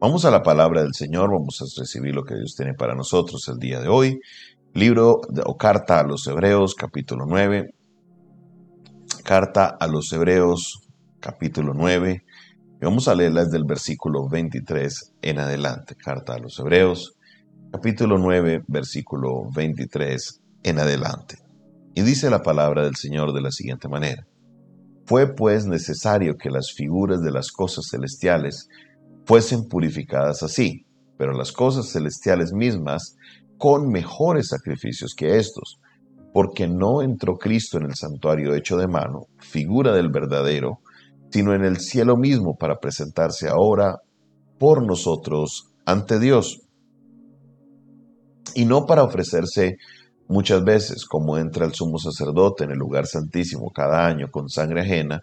Vamos a la palabra del Señor, vamos a recibir lo que Dios tiene para nosotros el día de hoy. Libro o carta a los Hebreos, capítulo 9. Carta a los Hebreos, capítulo 9. Y vamos a leerla desde el versículo 23 en adelante. Carta a los Hebreos, capítulo 9, versículo 23 en adelante. Y dice la palabra del Señor de la siguiente manera. Fue pues necesario que las figuras de las cosas celestiales fuesen purificadas así, pero las cosas celestiales mismas con mejores sacrificios que estos, porque no entró Cristo en el santuario hecho de mano, figura del verdadero, sino en el cielo mismo para presentarse ahora por nosotros ante Dios. Y no para ofrecerse muchas veces, como entra el sumo sacerdote en el lugar santísimo cada año con sangre ajena,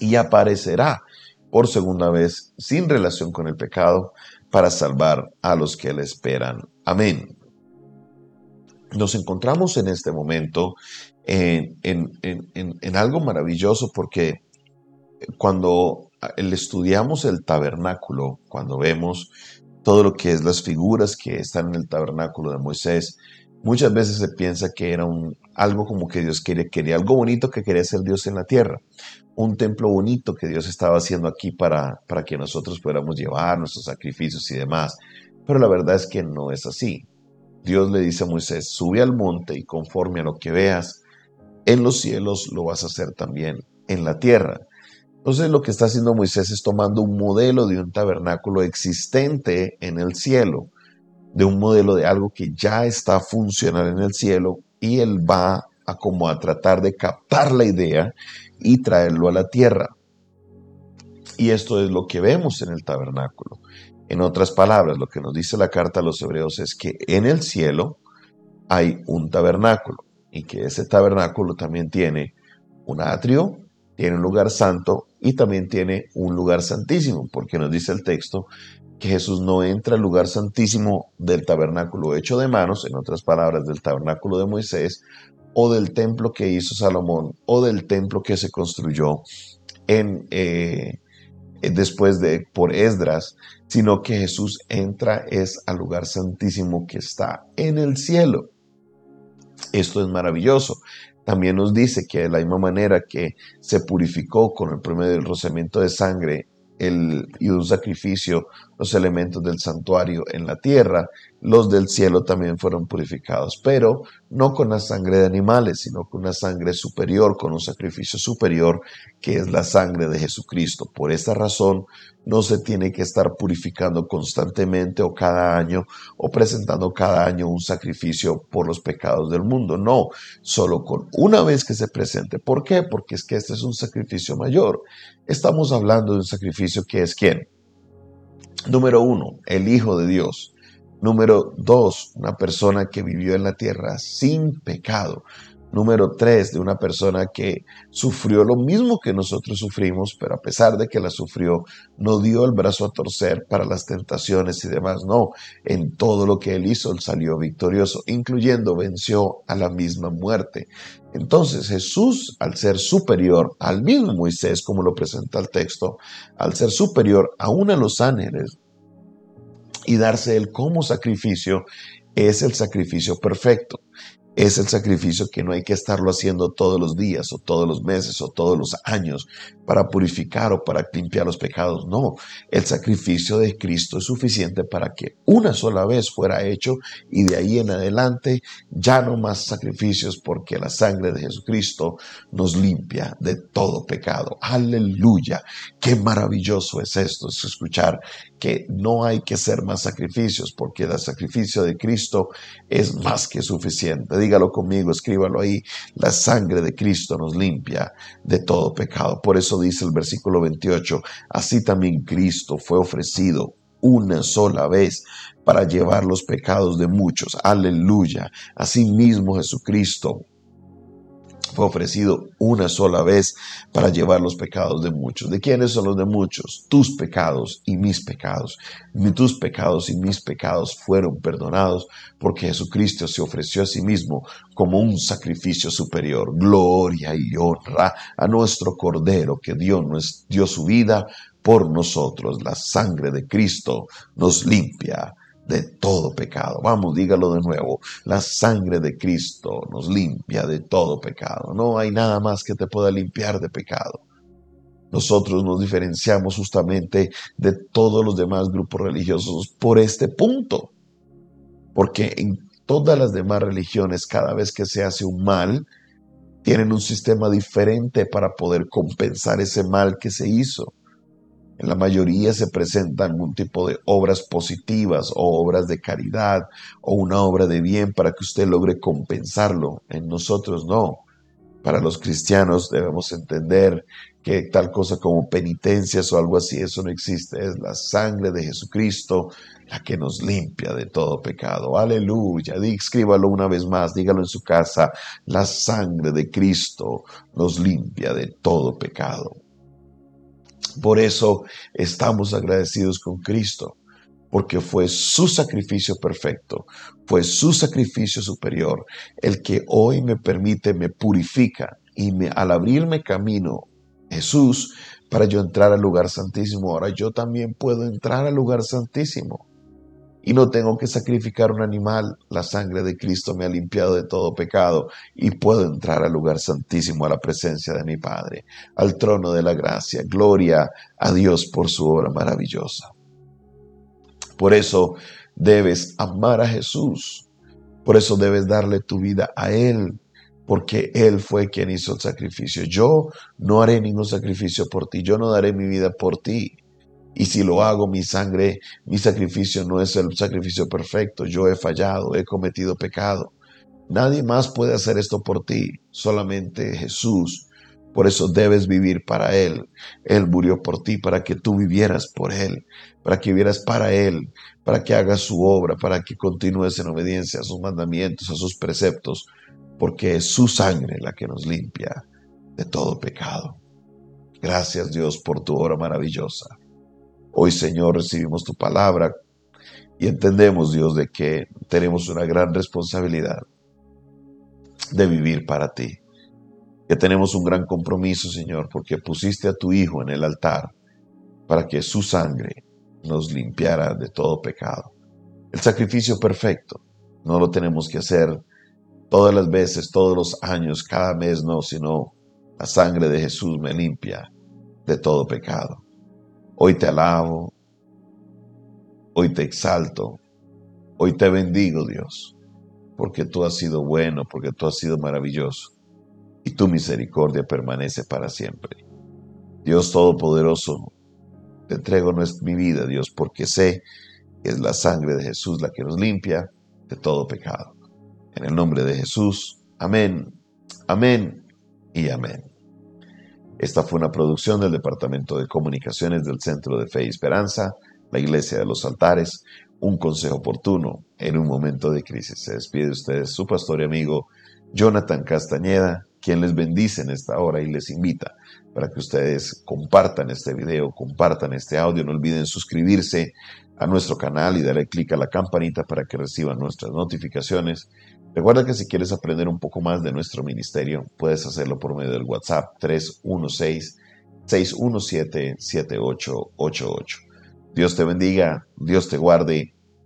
y aparecerá por segunda vez sin relación con el pecado para salvar a los que le esperan. Amén. Nos encontramos en este momento en, algo maravilloso porque cuando estudiamos el tabernáculo, cuando vemos todo lo que es las figuras que están en el tabernáculo de Moisés, muchas veces se piensa que era un, algo como que Dios quería, quería algo bonito que quería ser Dios en la tierra un templo bonito que Dios estaba haciendo aquí para, para que nosotros pudiéramos llevar nuestros sacrificios y demás. Pero la verdad es que no es así. Dios le dice a Moisés, sube al monte y conforme a lo que veas en los cielos, lo vas a hacer también en la tierra. Entonces lo que está haciendo Moisés es tomando un modelo de un tabernáculo existente en el cielo, de un modelo de algo que ya está funcional en el cielo y él va a como a tratar de captar la idea y traerlo a la tierra. Y esto es lo que vemos en el tabernáculo. En otras palabras, lo que nos dice la carta a los hebreos es que en el cielo hay un tabernáculo y que ese tabernáculo también tiene un atrio, tiene un lugar santo y también tiene un lugar santísimo, porque nos dice el texto que Jesús no entra al lugar santísimo del tabernáculo hecho de manos, en otras palabras, del tabernáculo de Moisés, o del templo que hizo Salomón o del templo que se construyó en, eh, después de por Esdras, sino que Jesús entra es al lugar santísimo que está en el cielo. Esto es maravilloso. También nos dice que de la misma manera que se purificó con el primer del rociamiento de sangre el, y un sacrificio los elementos del santuario en la tierra, los del cielo también fueron purificados, pero no con la sangre de animales, sino con una sangre superior, con un sacrificio superior, que es la sangre de Jesucristo. Por esta razón, no se tiene que estar purificando constantemente o cada año o presentando cada año un sacrificio por los pecados del mundo. No, solo con una vez que se presente. ¿Por qué? Porque es que este es un sacrificio mayor. Estamos hablando de un sacrificio que es quién? Número uno, el Hijo de Dios. Número dos, una persona que vivió en la tierra sin pecado. Número tres, de una persona que sufrió lo mismo que nosotros sufrimos, pero a pesar de que la sufrió, no dio el brazo a torcer para las tentaciones y demás. No, en todo lo que él hizo, él salió victorioso, incluyendo venció a la misma muerte. Entonces Jesús, al ser superior al mismo Moisés, como lo presenta el texto, al ser superior aún a los ángeles y darse él como sacrificio, es el sacrificio perfecto es el sacrificio que no hay que estarlo haciendo todos los días o todos los meses o todos los años para purificar o para limpiar los pecados. No, el sacrificio de Cristo es suficiente para que una sola vez fuera hecho y de ahí en adelante ya no más sacrificios porque la sangre de Jesucristo nos limpia de todo pecado. Aleluya. Qué maravilloso es esto, es escuchar que no hay que hacer más sacrificios porque el sacrificio de Cristo es más que suficiente. Dígalo conmigo, escríbalo ahí. La sangre de Cristo nos limpia de todo pecado. Por eso dice el versículo 28, así también Cristo fue ofrecido una sola vez para llevar los pecados de muchos. Aleluya. Asimismo Jesucristo fue ofrecido una sola vez para llevar los pecados de muchos. ¿De quiénes son los de muchos? Tus pecados y mis pecados. Tus pecados y mis pecados fueron perdonados porque Jesucristo se ofreció a sí mismo como un sacrificio superior. Gloria y honra a nuestro Cordero que dio, dio su vida por nosotros. La sangre de Cristo nos limpia de todo pecado. Vamos, dígalo de nuevo. La sangre de Cristo nos limpia de todo pecado. No hay nada más que te pueda limpiar de pecado. Nosotros nos diferenciamos justamente de todos los demás grupos religiosos por este punto. Porque en todas las demás religiones, cada vez que se hace un mal, tienen un sistema diferente para poder compensar ese mal que se hizo. En la mayoría se presentan algún tipo de obras positivas o obras de caridad o una obra de bien para que usted logre compensarlo. En nosotros no. Para los cristianos debemos entender que tal cosa como penitencias o algo así, eso no existe. Es la sangre de Jesucristo la que nos limpia de todo pecado. Aleluya. Escríbalo una vez más, dígalo en su casa. La sangre de Cristo nos limpia de todo pecado. Por eso estamos agradecidos con Cristo, porque fue su sacrificio perfecto, fue su sacrificio superior, el que hoy me permite, me purifica y me, al abrirme camino, Jesús, para yo entrar al lugar santísimo, ahora yo también puedo entrar al lugar santísimo y no tengo que sacrificar un animal. La sangre de Cristo me ha limpiado de todo pecado y puedo entrar al lugar santísimo, a la presencia de mi Padre, al trono de la gracia. Gloria a Dios por su obra maravillosa. Por eso debes amar a Jesús. Por eso debes darle tu vida a Él, porque Él fue quien hizo el sacrificio. Yo no haré ningún sacrificio por ti, yo no daré mi vida por ti. Y si lo hago, mi sangre, mi sacrificio no es el sacrificio perfecto. Yo he fallado, he cometido pecado. Nadie más puede hacer esto por ti, solamente Jesús. Por eso debes vivir para Él. Él murió por ti para que tú vivieras por Él, para que vivieras para Él, para que hagas su obra, para que continúes en obediencia a sus mandamientos, a sus preceptos, porque es su sangre la que nos limpia de todo pecado. Gracias Dios por tu obra maravillosa. Hoy, Señor, recibimos tu palabra y entendemos, Dios, de que tenemos una gran responsabilidad de vivir para ti. Que tenemos un gran compromiso, Señor, porque pusiste a tu Hijo en el altar para que su sangre nos limpiara de todo pecado. El sacrificio perfecto no lo tenemos que hacer todas las veces, todos los años, cada mes, no, sino la sangre de Jesús me limpia de todo pecado. Hoy te alabo, hoy te exalto, hoy te bendigo Dios, porque tú has sido bueno, porque tú has sido maravilloso y tu misericordia permanece para siempre. Dios Todopoderoso, te entrego mi vida, Dios, porque sé que es la sangre de Jesús la que nos limpia de todo pecado. En el nombre de Jesús, amén, amén y amén. Esta fue una producción del Departamento de Comunicaciones del Centro de Fe y Esperanza, la Iglesia de los Altares, un consejo oportuno en un momento de crisis. Se despide de ustedes su pastor y amigo Jonathan Castañeda, quien les bendice en esta hora y les invita para que ustedes compartan este video, compartan este audio, no olviden suscribirse a nuestro canal y darle clic a la campanita para que reciban nuestras notificaciones. Recuerda que si quieres aprender un poco más de nuestro ministerio, puedes hacerlo por medio del WhatsApp 316-617-7888. Dios te bendiga, Dios te guarde